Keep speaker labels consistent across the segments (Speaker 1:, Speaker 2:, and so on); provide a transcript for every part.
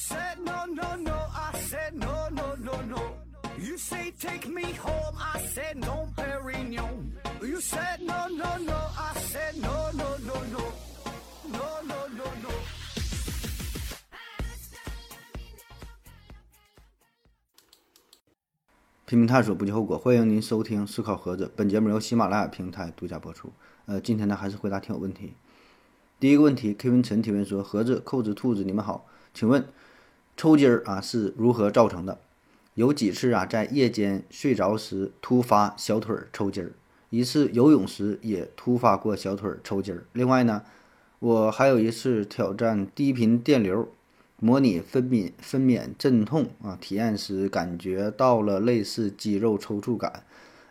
Speaker 1: said no, no, no. I said no, no, no, no. You say take me home. I said no, Perignon. You said no, no, no. I said no, no, no, no. No, no, no, no.
Speaker 2: 拼命探索，不计后果。欢迎您收听《思考盒子》，本节目由喜马拉雅平台独家播出。呃，今天呢还是回答听友问题。第一个问题，Kevin 陈提问说：“盒子、扣子、兔子，你们好，请问抽筋儿啊是如何造成的？有几次啊在夜间睡着时突发小腿抽筋儿，一次游泳时也突发过小腿抽筋儿。另外呢，我还有一次挑战低频电流。”模拟分娩分娩阵痛啊，体验时感觉到了类似肌肉抽搐感，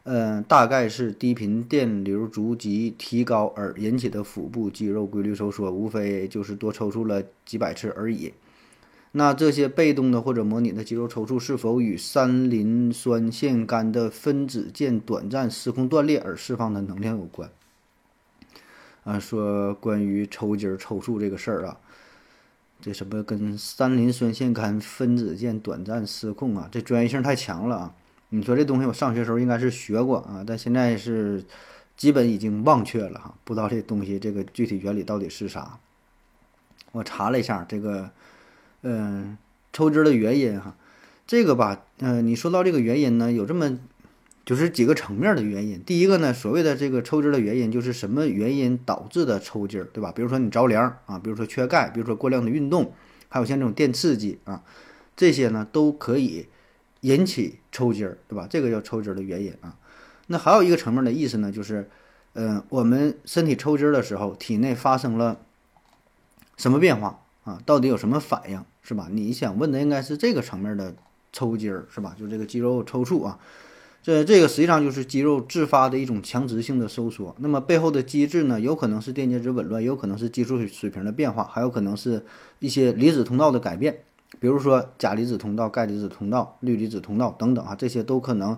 Speaker 2: 嗯，大概是低频电流逐级提高而引起的腹部肌肉规律收缩，无非就是多抽搐了几百次而已。那这些被动的或者模拟的肌肉抽搐是否与三磷酸腺苷的分子键短暂失控断裂而释放的能量有关？啊，说关于抽筋儿抽搐这个事儿啊。这什么跟三磷酸腺苷分子键短暂失控啊？这专业性太强了啊！你说这东西我上学时候应该是学过啊，但现在是基本已经忘却了哈，不知道这东西这个具体原理到底是啥。我查了一下这个，嗯，抽筋的原因哈，这个吧，嗯，你说到这个原因呢，有这么。就是几个层面的原因。第一个呢，所谓的这个抽筋的原因，就是什么原因导致的抽筋儿，对吧？比如说你着凉啊，比如说缺钙，比如说过量的运动，还有像这种电刺激啊，这些呢都可以引起抽筋儿，对吧？这个叫抽筋儿的原因啊。那还有一个层面的意思呢，就是，嗯，我们身体抽筋儿的时候，体内发生了什么变化啊？到底有什么反应，是吧？你想问的应该是这个层面的抽筋儿，是吧？就这个肌肉抽搐啊。这这个实际上就是肌肉自发的一种强直性的收缩，那么背后的机制呢，有可能是电解质紊乱，有可能是激素水平的变化，还有可能是一些离子通道的改变，比如说钾离子通道、钙离子通道、氯离子通道等等啊，这些都可能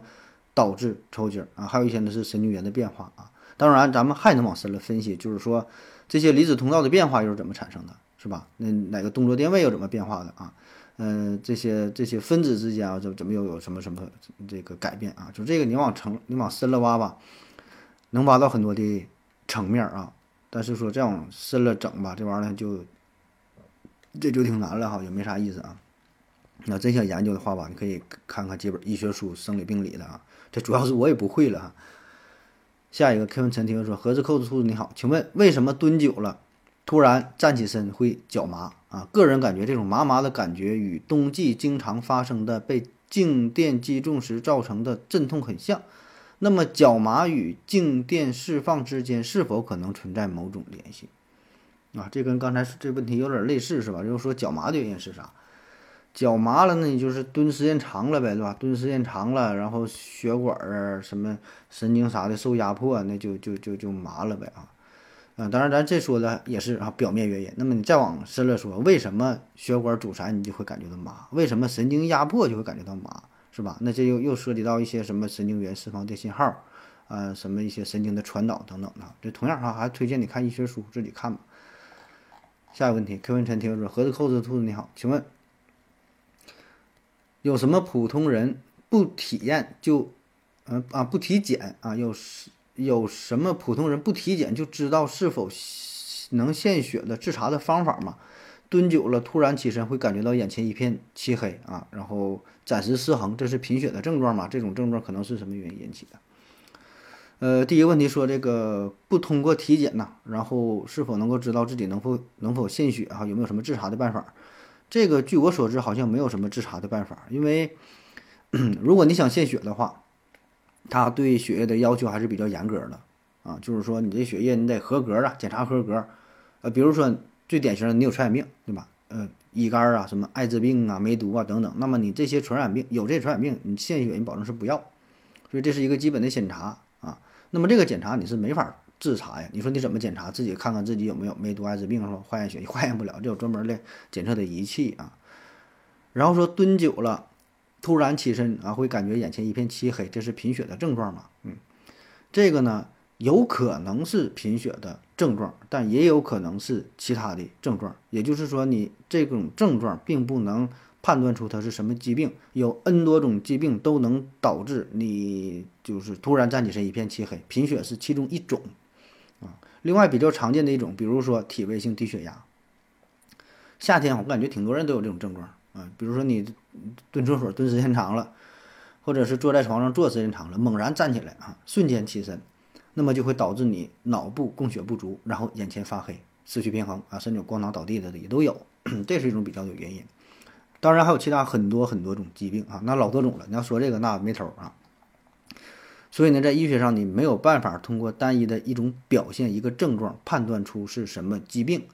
Speaker 2: 导致抽筋儿啊。还有一些呢是神经元的变化啊。当然，咱们还能往深了分析，就是说这些离子通道的变化又是怎么产生的，是吧？那哪个动作电位又怎么变化的啊？嗯，这些这些分子之间啊，怎怎么又有什么什么这个改变啊？就这个你往层你往深了挖吧，能挖到很多的层面啊。但是说这样深了整吧，这玩意儿就这就挺难了哈，也没啥意思啊。那真想研究的话吧，你可以看看几本医学书、生理病理的啊。这主要是我也不会了哈。下一个 Kevin 陈听说，盒子扣子兔子你好，请问为什么蹲久了？突然站起身会脚麻啊！个人感觉这种麻麻的感觉与冬季经常发生的被静电击中时造成的阵痛很像。那么脚麻与静电释放之间是否可能存在某种联系？啊，这跟刚才这问题有点类似，是吧？就是说脚麻的原因是啥？脚麻了，那你就是蹲时间长了呗，对吧？蹲时间长了，然后血管啊、什么神经啥的受压迫，那就就就就麻了呗啊。啊，当然，咱这说的也是啊，表面原因。那么你再往深了说，为什么血管阻塞你就会感觉到麻？为什么神经压迫就会感觉到麻？是吧？那这又又涉及到一些什么神经元释放电信号，啊，什么一些神经的传导等等的。这同样哈，还推荐你看医学书，自己看吧。下一个问题，柯文晨听说，盒子扣子兔子你好，请问有什么普通人不体验就，嗯啊不体检啊，又是？有什么普通人不体检就知道是否能献血的自查的方法吗？蹲久了突然起身会感觉到眼前一片漆黑啊，然后暂时失衡，这是贫血的症状吗？这种症状可能是什么原因引起的？呃，第一个问题说这个不通过体检呐，然后是否能够知道自己能否能否献血啊？有没有什么自查的办法？这个据我所知好像没有什么自查的办法，因为 如果你想献血的话。他对血液的要求还是比较严格的啊，就是说你这血液你得合格啊，检查合格，呃，比如说最典型的你有传染病，对吧？呃，乙肝啊，什么艾滋病啊、梅毒啊等等，那么你这些传染病有这些传染病，你献血你保证是不要，所以这是一个基本的检查啊。那么这个检查你是没法自查呀，你说你怎么检查？自己看看自己有没有梅毒、艾滋病是吧？化验血化验不了，这有专门的检测的仪器啊。然后说蹲久了。突然起身啊，会感觉眼前一片漆黑，这是贫血的症状吗？嗯，这个呢，有可能是贫血的症状，但也有可能是其他的症状。也就是说，你这种症状并不能判断出它是什么疾病，有 N 多种疾病都能导致你就是突然站起身一片漆黑，贫血是其中一种啊。另外比较常见的一种，比如说体位性低血压。夏天我感觉挺多人都有这种症状啊，比如说你蹲厕所蹲时间长了，或者是坐在床上坐时间长了，猛然站起来啊，瞬间起身，那么就会导致你脑部供血不足，然后眼前发黑，失去平衡啊，甚至有光脑倒地的也都有，这是一种比较有原因。当然还有其他很多很多种疾病啊，那老多种了。你要说这个那没头啊。所以呢，在医学上你没有办法通过单一的一种表现、一个症状判断出是什么疾病。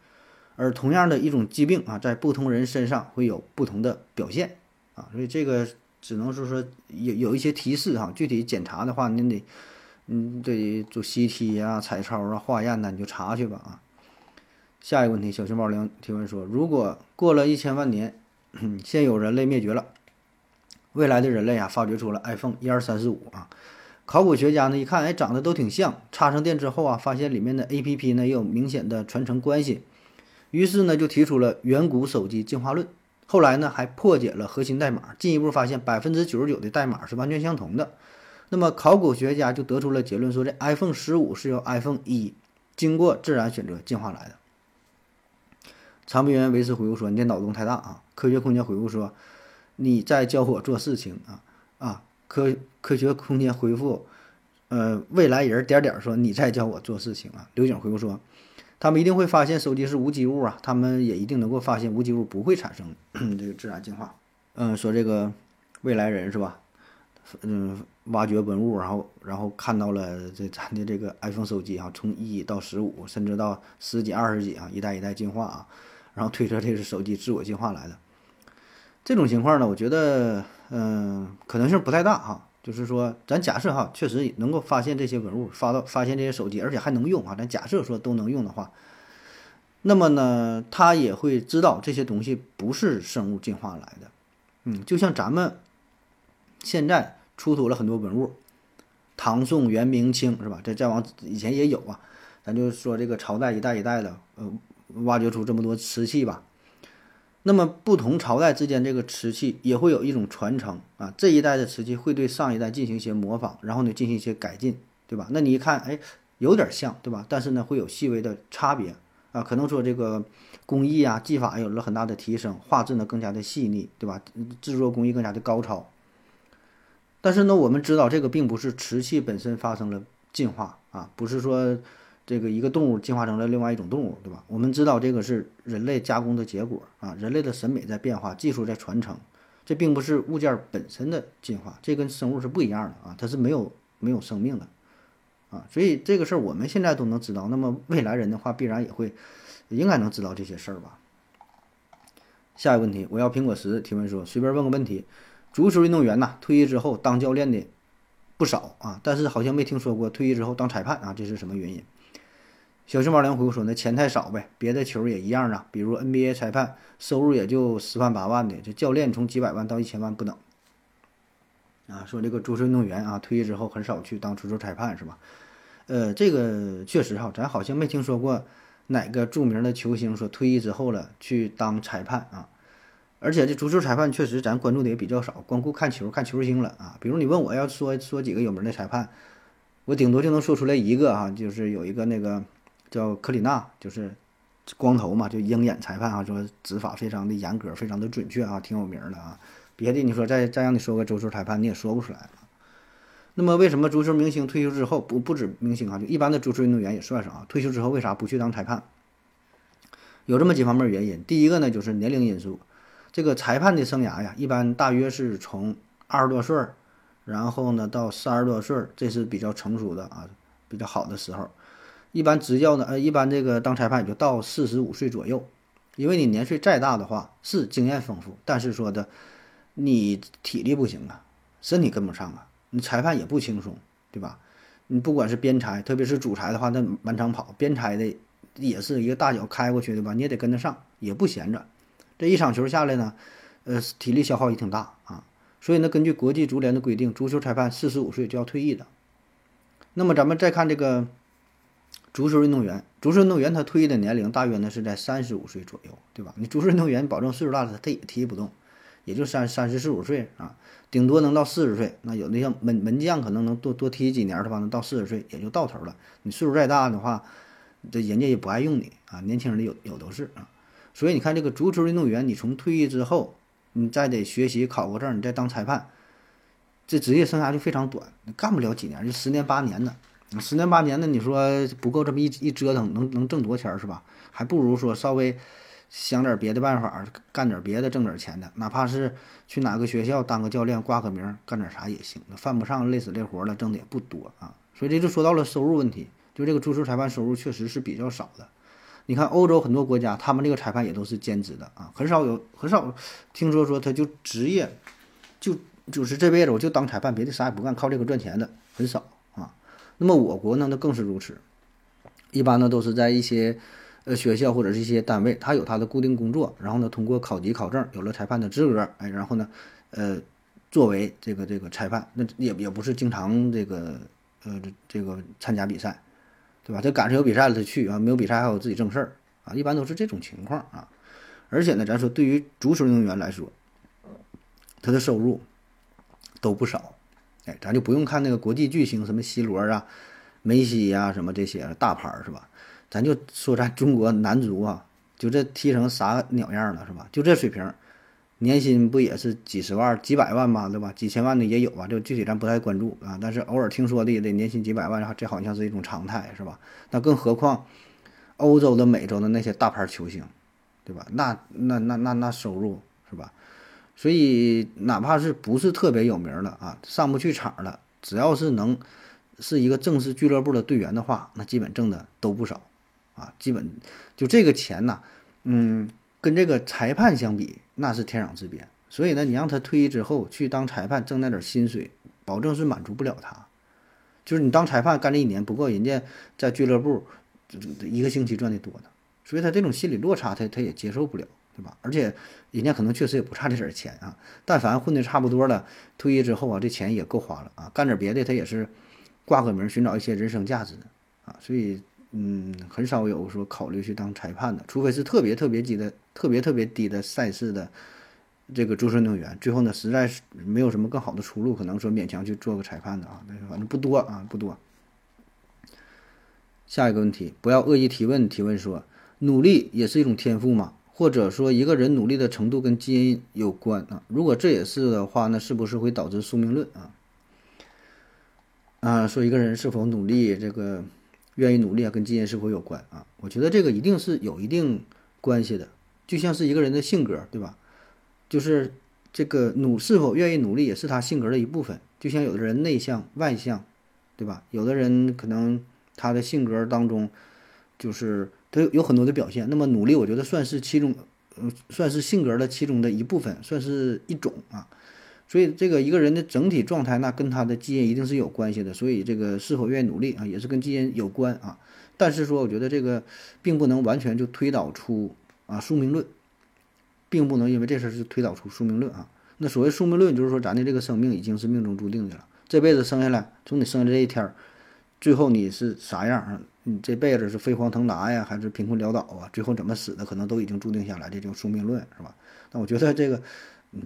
Speaker 2: 而同样的一种疾病啊，在不同人身上会有不同的表现啊，所以这个只能是说有有一些提示哈。具体检查的话，您得嗯得做 CT 啊、彩超啊、化验呐，你就查去吧啊。下一个问题，小熊猫零提问说：如果过了一千万年，现有人类灭绝了，未来的人类啊发掘出了 iPhone 一二三四五啊，考古学家呢一看，哎，长得都挺像，插上电之后啊，发现里面的 APP 呢也有明显的传承关系。于是呢，就提出了远古手机进化论。后来呢，还破解了核心代码，进一步发现百分之九十九的代码是完全相同的。那么，考古学家就得出了结论，说这 iPhone 十五是由 iPhone 一经过自然选择进化来的。长臂猿维斯回复说：“你这脑洞太大啊！”科学空间回复说：“你在教我做事情啊啊！”科科学空间回复：“呃，未来人点点说你在教我做事情啊！”刘景回复说。他们一定会发现手机是无机物啊，他们也一定能够发现无机物不会产生这个自然进化。嗯，说这个未来人是吧？嗯，挖掘文物，然后然后看到了这咱的这个 iPhone 手机啊，从一到十五，甚至到十几、二十几啊，一代一代进化啊，然后推测这是手机自我进化来的。这种情况呢，我觉得嗯，可能性不太大哈。就是说，咱假设哈，确实能够发现这些文物，发到发现这些手机，而且还能用啊。咱假设说都能用的话，那么呢，他也会知道这些东西不是生物进化来的。嗯，就像咱们现在出土了很多文物，唐宋元明清是吧？这再往以前也有啊。咱就说这个朝代一代一代的，呃，挖掘出这么多瓷器吧。那么不同朝代之间这个瓷器也会有一种传承啊，这一代的瓷器会对上一代进行一些模仿，然后呢进行一些改进，对吧？那你一看，哎，有点像，对吧？但是呢会有细微的差别啊，可能说这个工艺啊技法有了很大的提升，画质呢更加的细腻，对吧？制作工艺更加的高超。但是呢我们知道这个并不是瓷器本身发生了进化啊，不是说。这个一个动物进化成了另外一种动物，对吧？我们知道这个是人类加工的结果啊，人类的审美在变化，技术在传承，这并不是物件本身的进化，这跟生物是不一样的啊，它是没有没有生命的啊，所以这个事儿我们现在都能知道，那么未来人的话必然也会应该能知道这些事儿吧？下一个问题，我要苹果十提问说，随便问个问题，足球运动员呐，退役之后当教练的不少啊，但是好像没听说过退役之后当裁判啊，这是什么原因？小熊猫梁回复说：“那钱太少呗，别的球也一样啊。比如 NBA 裁判收入也就十万八万的，这教练从几百万到一千万不等。啊，说这个足球运动员啊，退役之后很少去当足球裁判是吧？呃，这个确实哈，咱好像没听说过哪个著名的球星说退役之后了去当裁判啊。而且这足球裁判确实咱关注的也比较少，光顾看球看球星了啊。比如你问我要说说几个有名的裁判，我顶多就能说出来一个啊，就是有一个那个。”叫克里纳，就是光头嘛，就鹰眼裁判啊，说执法非常的严格，非常的准确啊，挺有名的啊。别的你说再再让你说个足球裁判，你也说不出来那么为什么足球明星退休之后不不止明星啊，就一般的足球运动员也算上啊，退休之后为啥不去当裁判？有这么几方面原因。第一个呢，就是年龄因素。这个裁判的生涯呀，一般大约是从二十多岁儿，然后呢到三十多岁儿，这是比较成熟的啊，比较好的时候。一般执教呢，呃，一般这个当裁判也就到四十五岁左右，因为你年岁再大的话是经验丰富，但是说的你体力不行啊，身体跟不上啊，你裁判也不轻松，对吧？你不管是边裁，特别是主裁的话，那满场跑，边裁的也是一个大脚开过去对吧？你也得跟得上，也不闲着。这一场球下来呢，呃，体力消耗也挺大啊。所以呢，根据国际足联的规定，足球裁判四十五岁就要退役的。那么咱们再看这个。足球运动员，足球运动员他退役的年龄大约呢是在三十五岁左右，对吧？你足球运动员保证岁数大了，他也踢不动，也就三三十四五岁啊，顶多能到四十岁。那有的像门门将可能能多多踢几年的话，能到四十岁也就到头了。你岁数再大的话，这人家也不爱用你啊。年轻人有有都是啊，所以你看这个足球运动员，你从退役之后，你再得学习考个证，你再当裁判，这职业生涯就非常短，干不了几年，就十年八年的。十年八年的，你说不够这么一一折腾，能能挣多钱是吧？还不如说稍微想点别的办法，干点别的挣点钱的，哪怕是去哪个学校当个教练，挂个名，干点啥也行。那犯不上累死累活的，挣的也不多啊。所以这就说到了收入问题，就这个足球裁判收入确实是比较少的。你看欧洲很多国家，他们这个裁判也都是兼职的啊，很少有很少听说说他就职业就就是这辈子我就当裁判，别的啥也不干，靠这个赚钱的很少。那么我国呢，那更是如此，一般呢都是在一些呃学校或者是一些单位，他有他的固定工作，然后呢通过考级考证有了裁判的资格，哎，然后呢，呃，作为这个这个裁判，那也也不是经常这个呃这个参加比赛，对吧？这赶上有比赛了他去啊，没有比赛还有自己正事儿啊，一般都是这种情况啊。而且呢，咱说对于足球运动员来说，他的收入都不少。哎，咱就不用看那个国际巨星，什么 C 罗啊、梅西呀，什么这些大牌是吧？咱就说咱中国男足啊，就这踢成啥鸟样了是吧？就这水平，年薪不也是几十万、几百万吧？对吧？几千万的也有啊，就具体咱不太关注啊。但是偶尔听说的也得年薪几百万，这好像是一种常态是吧？那更何况欧洲的、美洲的那些大牌球星，对吧？那那那那那收入是吧？所以，哪怕是不是特别有名的啊，上不去场的，只要是能是一个正式俱乐部的队员的话，那基本挣的都不少，啊，基本就这个钱呐，嗯，跟这个裁判相比，那是天壤之别。所以呢，你让他退役之后去当裁判，挣那点薪水，保证是满足不了他。就是你当裁判干这一年不够，人家在俱乐部一个星期赚的多呢，所以他这种心理落差，他他也接受不了。对吧？而且人家可能确实也不差这点钱啊。但凡混的差不多了，退役之后啊，这钱也够花了啊。干点别的，他也是挂个名，寻找一些人生价值的啊。所以，嗯，很少有说考虑去当裁判的，除非是特别特别低的、特别特别低的赛事的这个足球运动员。最后呢，实在是没有什么更好的出路，可能说勉强去做个裁判的啊。但是反正不多啊，不多。下一个问题，不要恶意提问。提问说，努力也是一种天赋吗？或者说一个人努力的程度跟基因有关啊？如果这也是的话，那是不是会导致宿命论啊？啊，说一个人是否努力，这个愿意努力啊，跟基因是否有关啊？我觉得这个一定是有一定关系的，就像是一个人的性格，对吧？就是这个努是否愿意努力，也是他性格的一部分。就像有的人内向外向，对吧？有的人可能他的性格当中就是。他有很多的表现，那么努力，我觉得算是其中，嗯，算是性格的其中的一部分，算是一种啊。所以这个一个人的整体状态，那跟他的基因一定是有关系的。所以这个是否愿意努力啊，也是跟基因有关啊。但是说，我觉得这个并不能完全就推导出啊宿命论，并不能因为这事儿就推导出宿命论啊。那所谓宿命论，就是说咱的这个生命已经是命中注定的了，这辈子生下来，从你生下这一天儿，最后你是啥样啊？你这辈子是飞黄腾达呀，还是贫困潦倒啊？最后怎么死的，可能都已经注定下来，这叫宿命论，是吧？那我觉得这个，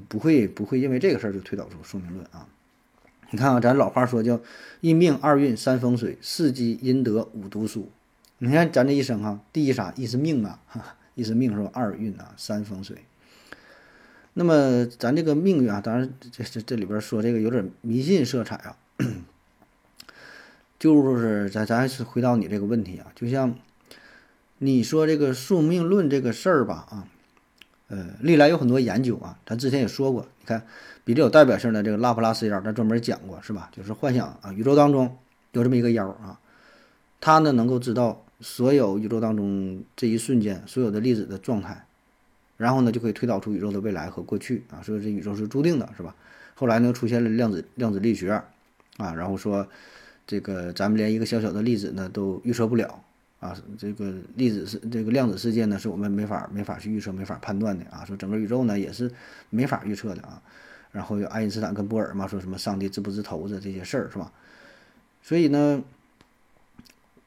Speaker 2: 不会不会因为这个事儿就推导出宿命论啊。你看啊，咱老话说叫一命二运三风水四积阴德五读书。你看咱这一生啊，第一啥？一是命啊，一是命是吧？二运啊，三风水。那么咱这个命运啊，当然这这这里边说这个有点迷信色彩啊。就是咱咱是回到你这个问题啊，就像你说这个宿命论这个事儿吧啊，呃，历来有很多研究啊，咱之前也说过，你看比较有代表性的这个拉普拉斯妖，咱专门讲过是吧？就是幻想啊，宇宙当中有这么一个妖啊，他呢能够知道所有宇宙当中这一瞬间所有的粒子的状态，然后呢就可以推导出宇宙的未来和过去啊，所以这宇宙是注定的，是吧？后来呢出现了量子量子力学啊，然后说。这个咱们连一个小小的粒子呢都预测不了啊！这个粒子是这个量子世界呢，是我们没法没法去预测、没法判断的啊！说整个宇宙呢也是没法预测的啊！然后有爱因斯坦跟波尔嘛，说什么上帝知不知头子这些事儿是吧？所以呢，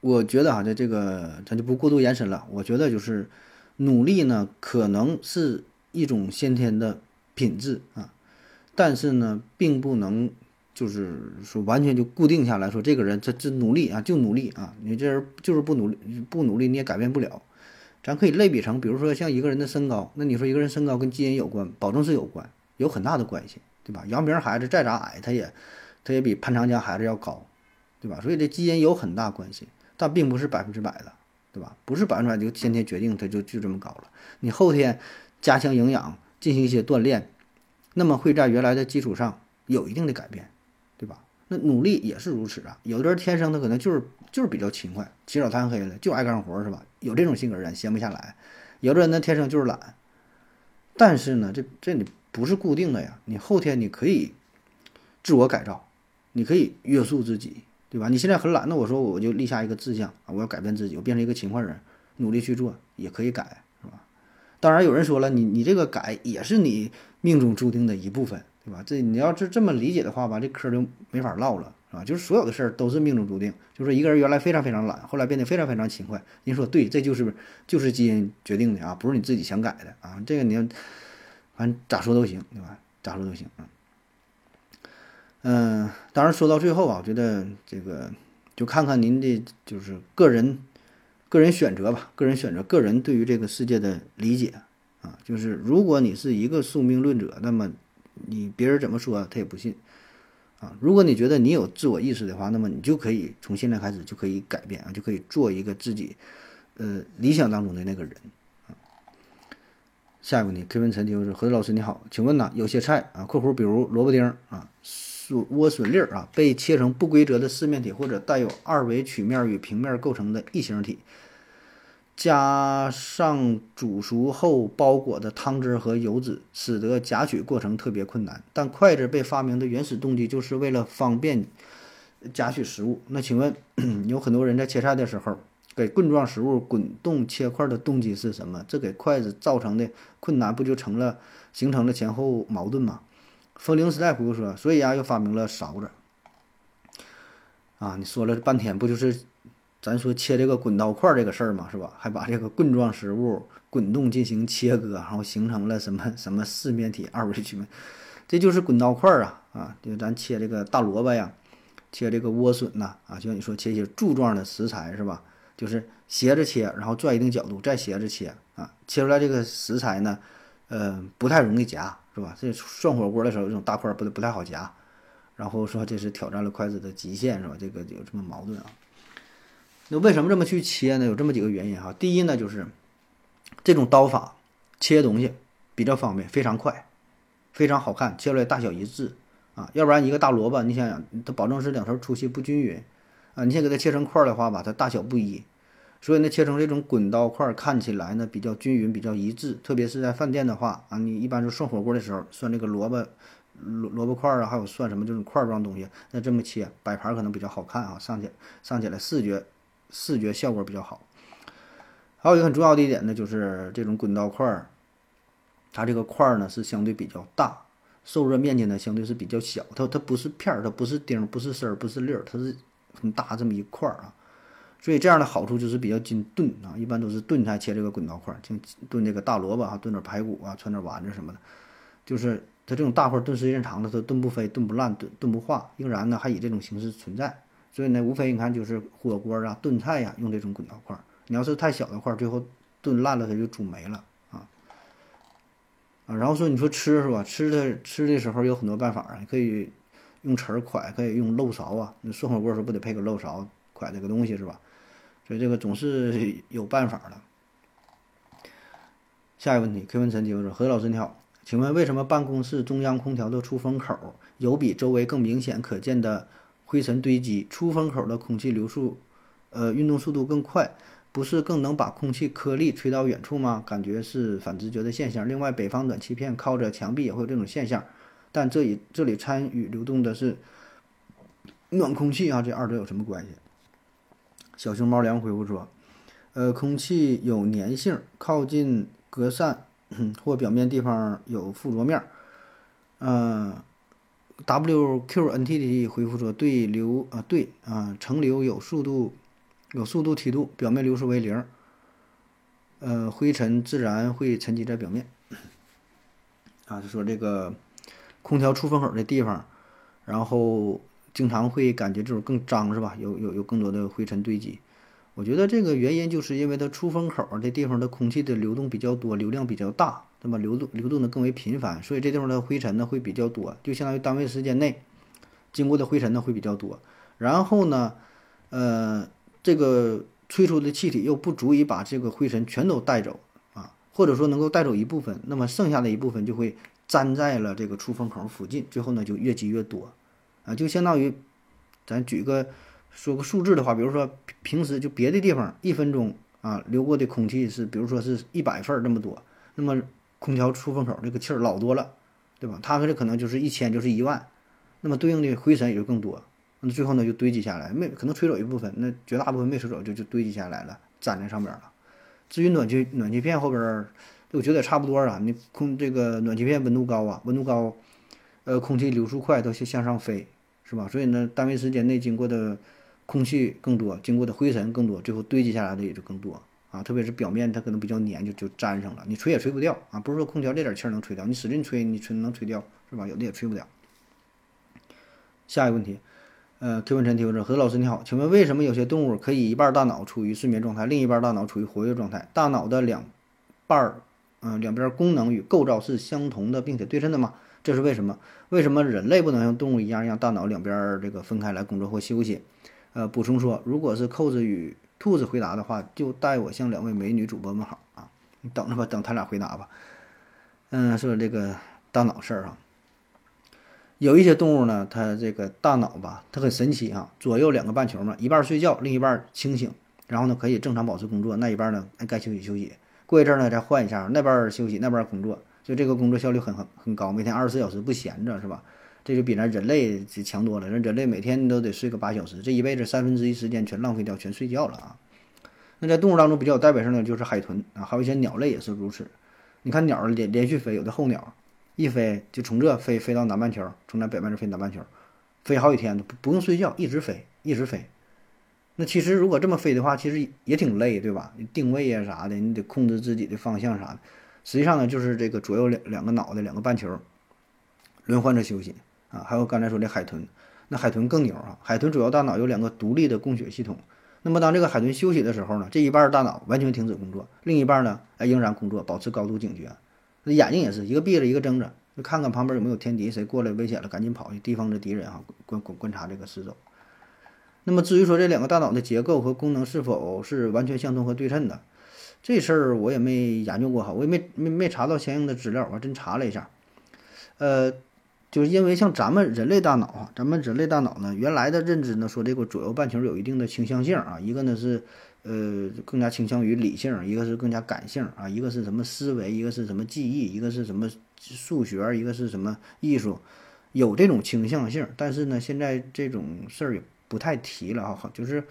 Speaker 2: 我觉得哈，在这个咱就不过度延伸了。我觉得就是努力呢，可能是一种先天的品质啊，但是呢，并不能就是说完全就固定下来说，这个人他这努力啊，就努力啊，你这人就是不努力，不努力你也改变不了。咱可以类比成，比如说像一个人的身高，那你说一个人身高跟基因有关，保证是有关，有很大的关系，对吧？杨明孩子再咋矮，他也他也比潘长江孩子要高，对吧？所以这基因有很大关系。但并不是百分之百的，对吧？不是百分之百就先天决定他就就这么高了。你后天加强营养，进行一些锻炼，那么会在原来的基础上有一定的改变，对吧？那努力也是如此啊。有的人天生他可能就是就是比较勤快，起早贪黑的就爱干活，是吧？有这种性格的人闲不下来。有的人呢天生就是懒，但是呢这这你不是固定的呀。你后天你可以自我改造，你可以约束自己。对吧？你现在很懒，那我说我就立下一个志向啊，我要改变自己，我变成一个勤快人，努力去做也可以改，是吧？当然有人说了，你你这个改也是你命中注定的一部分，对吧？这你要是这么理解的话吧，这嗑就没法唠了，是吧？就是所有的事儿都是命中注定，就是一个人原来非常非常懒，后来变得非常非常勤快，您说对，这就是就是基因决定的啊，不是你自己想改的啊，这个你要反正咋说都行，对吧？咋说都行啊。嗯，当然说到最后啊，我觉得这个就看看您的就是个人个人选择吧，个人选择，个人对于这个世界的理解啊，就是如果你是一个宿命论者，那么你别人怎么说他也不信啊。如果你觉得你有自我意识的话，那么你就可以从现在开始就可以改变啊，就可以做一个自己呃理想当中的那个人啊。下一个问题，K 文陈提问说何老师你好，请问呢有些菜啊（括弧比如萝卜丁啊）。莴笋粒啊，被切成不规则的四面体或者带有二维曲面与平面构成的异形体，加上煮熟后包裹的汤汁和油脂，使得夹取过程特别困难。但筷子被发明的原始动机就是为了方便夹取食物。那请问，有很多人在切菜的时候给棍状食物滚动切块的动机是什么？这给筷子造成的困难不就成了形成了前后矛盾吗？风铃时代不用说，所以啊，又发明了勺子。啊，你说了半天，不就是咱说切这个滚刀块这个事儿嘛，是吧？还把这个棍状食物滚动进行切割，然后形成了什么什么四面体、二维曲面，这就是滚刀块啊！啊，就咱切这个大萝卜呀，切这个莴笋呐，啊，就像你说切一些柱状的食材是吧？就是斜着切，然后转一定角度，再斜着切啊，切出来这个食材呢，呃，不太容易夹。是吧？这涮火锅的时候，这种大块不不太好夹，然后说这是挑战了筷子的极限，是吧？这个有这么矛盾啊？那为什么这么去切呢？有这么几个原因哈。第一呢，就是这种刀法切东西比较方便，非常快，非常好看，切出来大小一致啊。要不然一个大萝卜，你想想，它保证是两头粗细不均匀啊。你先给它切成块的话吧，它大小不一。所以呢，切成这种滚刀块，看起来呢比较均匀、比较一致。特别是在饭店的话啊，你一般是涮火锅的时候涮这个萝卜、萝萝卜块啊，还有涮什么这种块状东西，那这么切摆盘可能比较好看啊，上去上起来视觉视觉效果比较好。还有一个很重要的一点呢，就是这种滚刀块儿，它这个块儿呢是相对比较大，受热面积呢相对是比较小，它它不是片儿，它不是丁，不是丝儿，不是粒儿，它是很大这么一块儿啊。所以这样的好处就是比较经炖啊，一般都是炖菜切这个滚刀块儿，像炖这个大萝卜啊，炖点排骨啊，串点丸子什么的，就是它这种大块炖时间长了，它炖不飞、炖不烂、炖炖不化，仍然呢还以这种形式存在。所以呢，无非你看就是火锅啊、炖菜呀用这种滚刀块儿。你要是太小的块儿，最后炖烂了它就煮没了啊啊。然后说你说吃是吧？吃的吃的时候有很多办法啊，可以用匙儿㧟，可以用漏勺啊。那涮火锅时候不得配个漏勺㧟这个东西是吧？所以这个总是有办法的。下一个问题，K 文陈提问说：何老师你好，请问为什么办公室中央空调的出风口有比周围更明显可见的灰尘堆积？出风口的空气流速，呃，运动速度更快，不是更能把空气颗粒吹到远处吗？感觉是反直觉的现象。另外，北方暖气片靠着墙壁也会有这种现象，但这里这里参与流动的是暖空气啊，这二者有什么关系？小熊猫梁回复说：“呃，空气有粘性，靠近隔扇或表面地方有附着面。”嗯 WQNT 的回复说：“对流啊，对啊，层流有速度有速度、梯度，表面流速为零，呃，灰尘自然会沉积在表面。啊，就说这个空调出风口的地方，然后经常会感觉这种更脏，是吧？有有有更多的灰尘堆积。我觉得这个原因就是因为它出风口这地方的空气的流动比较多，流量比较大，那么流动流动的更为频繁，所以这地方的灰尘呢会比较多，就相当于单位时间内经过的灰尘呢会比较多。然后呢，呃，这个吹出的气体又不足以把这个灰尘全都带走啊。或者说能够带走一部分，那么剩下的一部分就会粘在了这个出风口附近，最后呢就越积越多，啊，就相当于，咱举个说个数字的话，比如说平时就别的地方一分钟啊流过的空气是，比如说是一百份儿这么多，那么空调出风口这个气儿老多了，对吧？它这可能就是一千，就是一万，那么对应的灰尘也就更多，那最后呢就堆积下来，没可能吹走一部分，那绝大部分没吹走就就堆积下来了，粘在上边了。至于暖气暖气片后边儿，我觉得也差不多啊。你空这个暖气片温度高啊，温度高，呃，空气流速快，都向向上飞，是吧？所以呢，单位时间内经过的空气更多，经过的灰尘更多，最后堆积下来的也就更多啊。特别是表面它可能比较粘，就就粘上了，你吹也吹不掉啊。不是说空调这点气儿能吹掉，你使劲吹，你吹能吹掉是吧？有的也吹不掉。下一个问题。呃，Q 文陈提问者，何老师你好，请问为什么有些动物可以一半大脑处于睡眠状态，另一半大脑处于活跃状态？大脑的两半儿，嗯，两边功能与构造是相同的，并且对称的吗？这是为什么？为什么人类不能像动物一样，让大脑两边这个分开来工作或休息？呃，补充说，如果是扣子与兔子回答的话，就代我向两位美女主播问好啊！你等着吧，等他俩回答吧。嗯，说这个大脑事儿啊。有一些动物呢，它这个大脑吧，它很神奇啊，左右两个半球嘛，一半睡觉，另一半清醒，然后呢可以正常保持工作，那一半呢该休息休息，过一阵呢再换一下，那边休息，那边工作，就这个工作效率很很很高，每天二十四小时不闲着是吧？这就比咱人类强多了，人人类每天都得睡个八小时，这一辈子三分之一时间全浪费掉，全睡觉了啊。那在动物当中比较有代表性的就是海豚啊，还有一些鸟类也是如此。你看鸟连连续飞，有的候鸟。一飞就从这飞飞到南半球，从咱北半球飞南半球，飞好几天都不不用睡觉，一直飞一直飞。那其实如果这么飞的话，其实也挺累，对吧？定位呀啥的，你得控制自己的方向啥的。实际上呢，就是这个左右两两个脑袋两个半球轮换着休息啊。还有刚才说的海豚，那海豚更牛啊！海豚主要大脑有两个独立的供血系统。那么当这个海豚休息的时候呢，这一半大脑完全停止工作，另一半呢哎仍然工作，保持高度警觉。那眼睛也是一个闭着一个睁着，就看看旁边有没有天敌，谁过来危险了，赶紧跑去提防着敌人啊，观观观察这个四周。那么至于说这两个大脑的结构和功能是否是完全相同和对称的，这事儿我也没研究过哈，我也没没没查到相应的资料，我真查了一下，呃，就是因为像咱们人类大脑啊，咱们人类大脑呢，原来的认知呢说这个左右半球有一定的倾向性啊，一个呢是。呃，更加倾向于理性，一个是更加感性啊，一个是什么思维，一个是什么记忆，一个是什么数学，一个是什么艺术，有这种倾向性。但是呢，现在这种事儿也不太提了啊，就是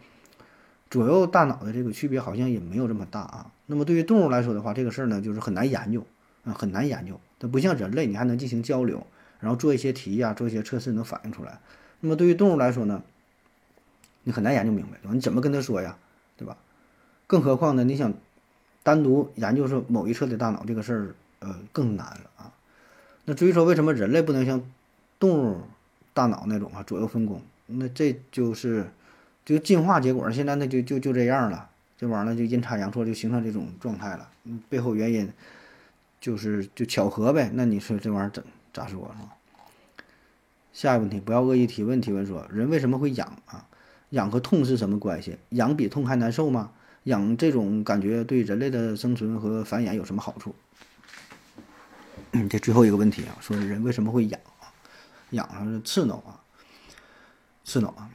Speaker 2: 左右大脑的这个区别好像也没有这么大啊。那么对于动物来说的话，这个事儿呢就是很难研究啊，很难研究。它不像人类，你还能进行交流，然后做一些题呀，做一些测试能反映出来。那么对于动物来说呢，你很难研究明白，你怎么跟他说呀？对吧？更何况呢？你想单独研究说某一侧的大脑这个事儿，呃，更难了啊。那至于说为什么人类不能像动物大脑那种啊左右分工，那这就是就进化结果。现在那就就就这样了，这玩意儿就阴差阳错就形成这种状态了。背后原因就是就巧合呗。那你说这玩意儿怎咋说啊？下一个问题，不要恶意提问。提问说，人为什么会痒啊？痒和痛是什么关系？痒比痛还难受吗？痒这种感觉对人类的生存和繁衍有什么好处？这最后一个问题啊，说人为什么会痒啊？痒是刺挠啊，刺挠啊。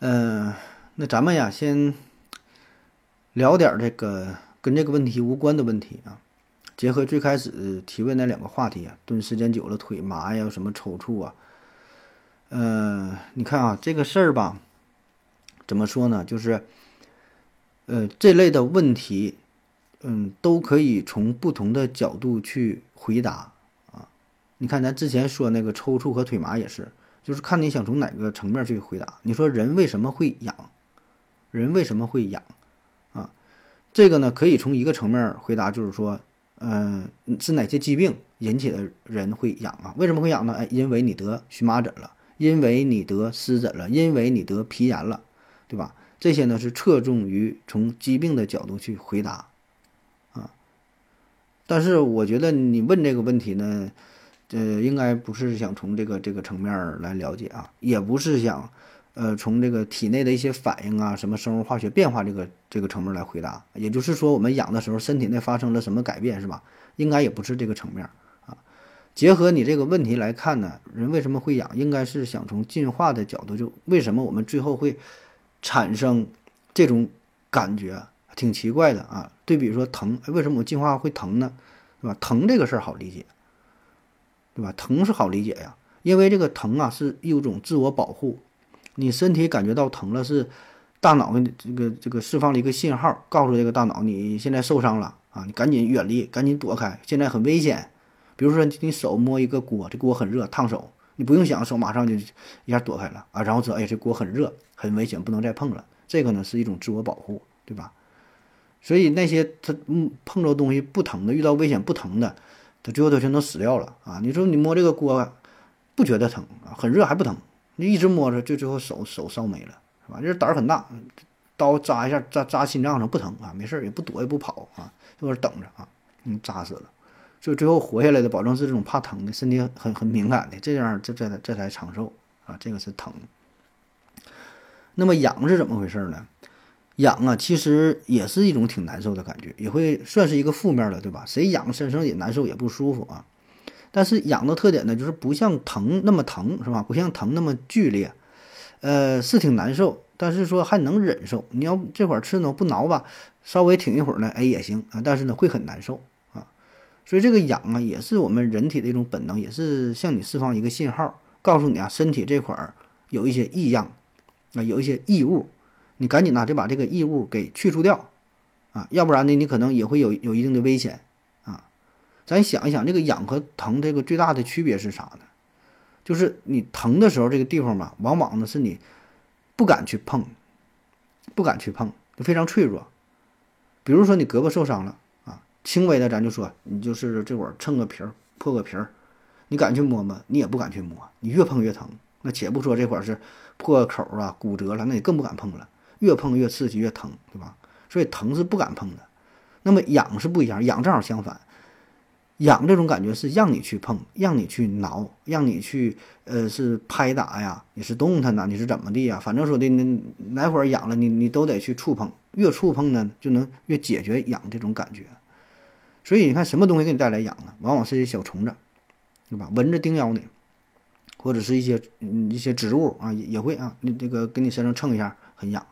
Speaker 2: 嗯，那咱们呀，先聊点这个跟这个问题无关的问题啊。结合最开始提问那两个话题啊，蹲时间久了腿麻呀，什么抽搐啊。嗯，你看啊，这个事儿吧，怎么说呢？就是。呃，这类的问题，嗯，都可以从不同的角度去回答啊。你看，咱之前说那个抽搐和腿麻也是，就是看你想从哪个层面去回答。你说人为什么会痒，人为什么会痒？啊，这个呢可以从一个层面回答，就是说，嗯，是哪些疾病引起的人会痒啊？为什么会痒呢？哎，因为你得荨麻疹了，因为你得湿疹了，因为你得皮炎了，对吧？这些呢是侧重于从疾病的角度去回答，啊，但是我觉得你问这个问题呢，呃，应该不是想从这个这个层面来了解啊，也不是想，呃，从这个体内的一些反应啊，什么生物化学变化这个这个层面来回答，也就是说我们养的时候身体内发生了什么改变是吧？应该也不是这个层面啊。结合你这个问题来看呢，人为什么会痒？应该是想从进化的角度，就为什么我们最后会。产生这种感觉挺奇怪的啊！对比说疼，为什么我进化会疼呢？对吧？疼这个事儿好理解，对吧？疼是好理解呀，因为这个疼啊是一种自我保护。你身体感觉到疼了，是大脑的这个这个释放了一个信号，告诉这个大脑你现在受伤了啊，你赶紧远离，赶紧躲开，现在很危险。比如说你手摸一个锅，这锅很热，烫手。你不用想，手马上就一下躲开了啊，然后说，哎，这锅很热，很危险，不能再碰了。这个呢是一种自我保护，对吧？所以那些他嗯碰着东西不疼的，遇到危险不疼的，他最后都全都死掉了啊。你说你摸这个锅不觉得疼啊，很热还不疼，你一直摸着，就最后手手烧没了，是吧？这胆儿很大，刀扎一下扎扎心脏上不疼啊，没事儿也不躲也不跑啊，就在等着啊，嗯，扎死了。就最后活下来的，保证是这种怕疼的，身体很很敏感的，这样这这这才长寿啊。这个是疼。那么痒是怎么回事呢？痒啊，其实也是一种挺难受的感觉，也会算是一个负面的，对吧？谁痒身上也难受，也不舒服啊。但是痒的特点呢，就是不像疼那么疼，是吧？不像疼那么剧烈，呃，是挺难受，但是说还能忍受。你要这会儿刺挠不挠吧，稍微挺一会儿呢，哎也行啊，但是呢会很难受啊。所以这个痒啊，也是我们人体的一种本能，也是向你释放一个信号，告诉你啊，身体这块儿有一些异样，啊，有一些异物，你赶紧呢就把这个异物给去除掉，啊，要不然呢，你可能也会有有一定的危险，咱想一想，这个痒和疼这个最大的区别是啥呢？就是你疼的时候，这个地方吧，往往呢是你不敢去碰，不敢去碰，就非常脆弱。比如说你胳膊受伤了啊。轻微的，咱就说你就是这会儿蹭个皮儿破个皮儿，你敢去摸吗？你也不敢去摸，你越碰越疼。那且不说这会儿是破口啊、骨折了，那你更不敢碰了，越碰越刺激越疼，对吧？所以疼是不敢碰的。那么痒是不一样，痒正好相反，痒这种感觉是让你去碰，让你去挠，让你去呃是拍打呀，你是动它呢，你是怎么地呀？反正说的那哪会儿痒了，你你都得去触碰，越触碰呢就能越解决痒这种感觉。所以你看，什么东西给你带来痒呢？往往是一些小虫子，对吧？蚊子叮咬你，或者是一些一些植物啊，也会啊，你这个给你身上蹭一下，很痒。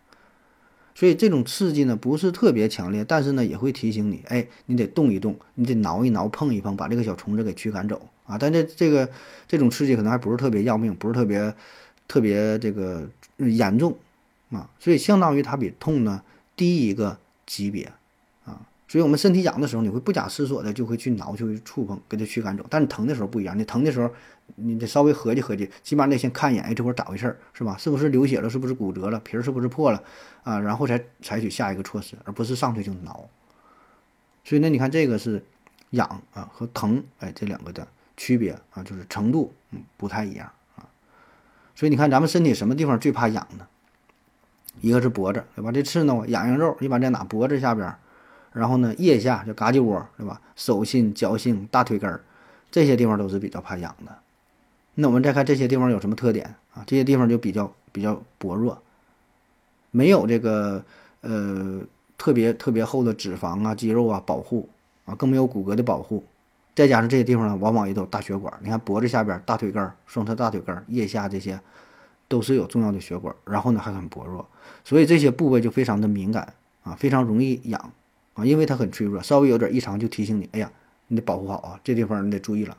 Speaker 2: 所以这种刺激呢，不是特别强烈，但是呢，也会提醒你，哎，你得动一动，你得挠一挠，碰一碰，把这个小虫子给驱赶走啊。但这这个这种刺激可能还不是特别要命，不是特别特别这个严重啊。所以相当于它比痛呢低一个级别。所以，我们身体痒的时候，你会不假思索的就会去挠，就会触碰，给它驱赶走。但你疼的时候不一样，你疼的时候，你得稍微合计合计，起码得先看一眼，哎，这会儿咋回事儿，是吧？是不是流血了？是不是骨折了？皮儿是不是破了？啊，然后才采取下一个措施，而不是上去就挠。所以，那你看这个是痒啊和疼，哎，这两个的区别啊，就是程度嗯不太一样啊。所以你看咱们身体什么地方最怕痒呢？一个是脖子，对吧？这刺挠痒痒肉一般在哪？脖子下边。然后呢，腋下就嘎叽窝，对吧？手心、脚心、大腿根儿，这些地方都是比较怕痒的。那我们再看这些地方有什么特点啊？这些地方就比较比较薄弱，没有这个呃特别特别厚的脂肪啊、肌肉啊保护啊，更没有骨骼的保护。再加上这些地方呢，往往也都有大血管。你看脖子下边、大腿根儿、双侧大腿根儿、腋下这些，都是有重要的血管。然后呢，还很薄弱，所以这些部位就非常的敏感啊，非常容易痒。啊，因为它很脆弱，稍微有点异常就提醒你，哎呀，你得保护好啊，这地方你得注意了。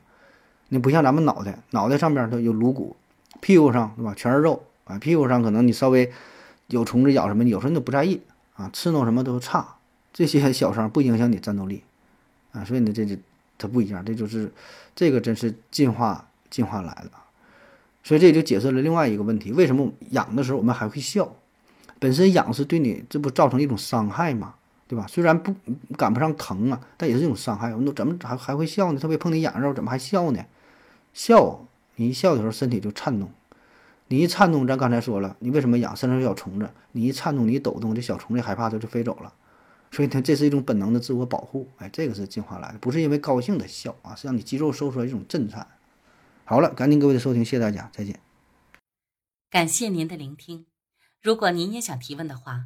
Speaker 2: 你不像咱们脑袋，脑袋上边它有颅骨，屁股上对吧，全是肉啊，屁股上可能你稍微有虫子咬什么，有时候你都不在意啊，刺挠什么都差，这些小伤不影响你战斗力啊，所以呢，这就它不一样，这就是这个真是进化进化来的，所以这就解释了另外一个问题，为什么痒的时候我们还会笑？本身痒是对你这不造成一种伤害吗？对吧？虽然不赶不上疼啊，但也是一种伤害。我们都怎么还还会笑呢？特别碰你痒肉，怎么还笑呢？笑，你一笑的时候身体就颤动，你一颤动，咱刚才说了，你为什么痒？身上有小虫子，你一颤动，你一抖动，这小虫子害怕，它就飞走了。所以它这是一种本能的自我保护。哎，这个是进化来的，不是因为高兴的笑啊，是让你肌肉收缩一种震颤。好了，感谢各位的收听，谢谢大家，再见。
Speaker 3: 感谢您的聆听。如果您也想提问的话，